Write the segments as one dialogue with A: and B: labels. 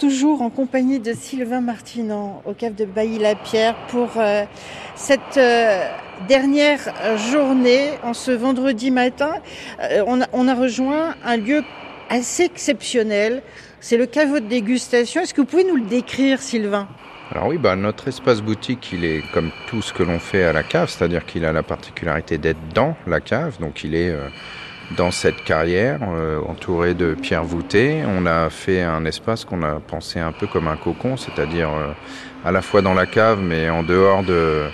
A: toujours en compagnie de Sylvain Martinan au cave de Bailly-la-Pierre pour euh, cette euh, dernière journée en ce vendredi matin. Euh, on, a, on, a, rejoint un lieu assez exceptionnel. C'est le caveau de dégustation. Est-ce que vous pouvez nous le décrire, Sylvain?
B: Alors oui, bah, notre espace boutique, il est comme tout ce que l'on fait à la cave, c'est-à-dire qu'il a la particularité d'être dans la cave, donc il est dans cette carrière, euh, entourée de pierres voûtées. On a fait un espace qu'on a pensé un peu comme un cocon, c'est-à-dire euh, à la fois dans la cave, mais en dehors de,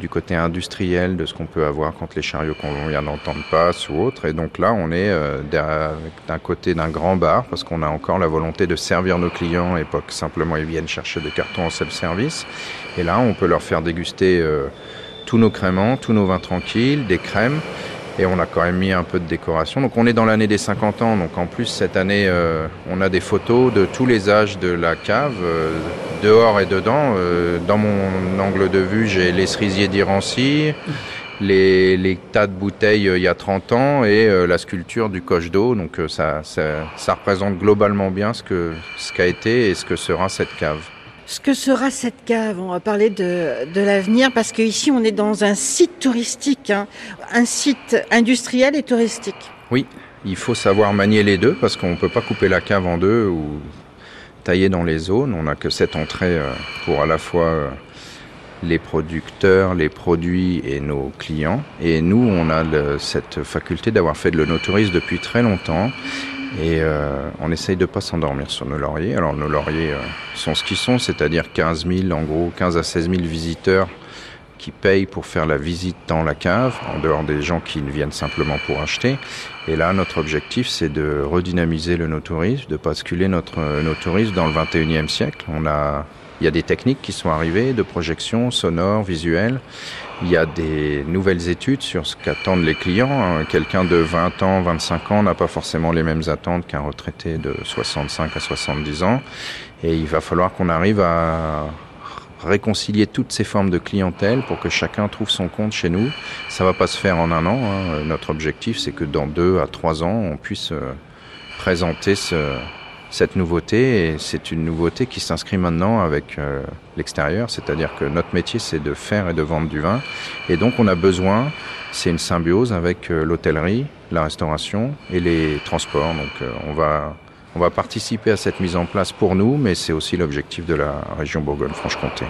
B: du côté industriel de ce qu'on peut avoir quand les chariots qu'on vient d'entendre passent ou autre. Et donc là, on est euh, d'un côté d'un grand bar, parce qu'on a encore la volonté de servir nos clients et pas que simplement ils viennent chercher des cartons en self-service. Et là, on peut leur faire déguster euh, tous nos créments, tous nos vins tranquilles, des crèmes. Et on a quand même mis un peu de décoration. Donc on est dans l'année des 50 ans. Donc en plus cette année, euh, on a des photos de tous les âges de la cave, euh, dehors et dedans. Euh, dans mon angle de vue, j'ai les cerisiers d'Irancy, les, les, tas de bouteilles il y a 30 ans et la sculpture du coche d'eau. Donc ça, ça, ça, représente globalement bien ce que ce qu'a été et ce que sera cette cave.
A: Ce que sera cette cave, on va parler de, l'avenir parce qu'ici on est dans un site touristique, hein, un site industriel et touristique.
B: Oui, il faut savoir manier les deux parce qu'on ne peut pas couper la cave en deux ou tailler dans les zones. On n'a que cette entrée euh, pour à la fois euh, les producteurs, les produits et nos clients. Et nous, on a cette faculté d'avoir fait de l'onotourisme depuis très longtemps et euh, on essaye de pas s'endormir sur nos lauriers. Alors nos lauriers euh, sont ce qu'ils sont, c'est-à-dire 15 000, en gros 15 à 16 000 visiteurs qui payent pour faire la visite dans la cave, en dehors des gens qui viennent simplement pour acheter. Et là, notre objectif, c'est de redynamiser le no-tourisme, de basculer notre no-tourisme dans le 21e siècle. On a, il y a des techniques qui sont arrivées, de projection sonore, visuelle. Il y a des nouvelles études sur ce qu'attendent les clients. Hein. Quelqu'un de 20 ans, 25 ans n'a pas forcément les mêmes attentes qu'un retraité de 65 à 70 ans. Et il va falloir qu'on arrive à réconcilier toutes ces formes de clientèle pour que chacun trouve son compte chez nous. Ça va pas se faire en un an. Hein. Notre objectif, c'est que dans deux à trois ans, on puisse euh, présenter ce, cette nouveauté. Et c'est une nouveauté qui s'inscrit maintenant avec euh, l'extérieur, c'est-à-dire que notre métier, c'est de faire et de vendre du vin. Et donc, on a besoin, c'est une symbiose avec euh, l'hôtellerie, la restauration et les transports. Donc, euh, on va on va participer à cette mise en place pour nous, mais c'est aussi l'objectif de la région Bourgogne-Franche-Comté.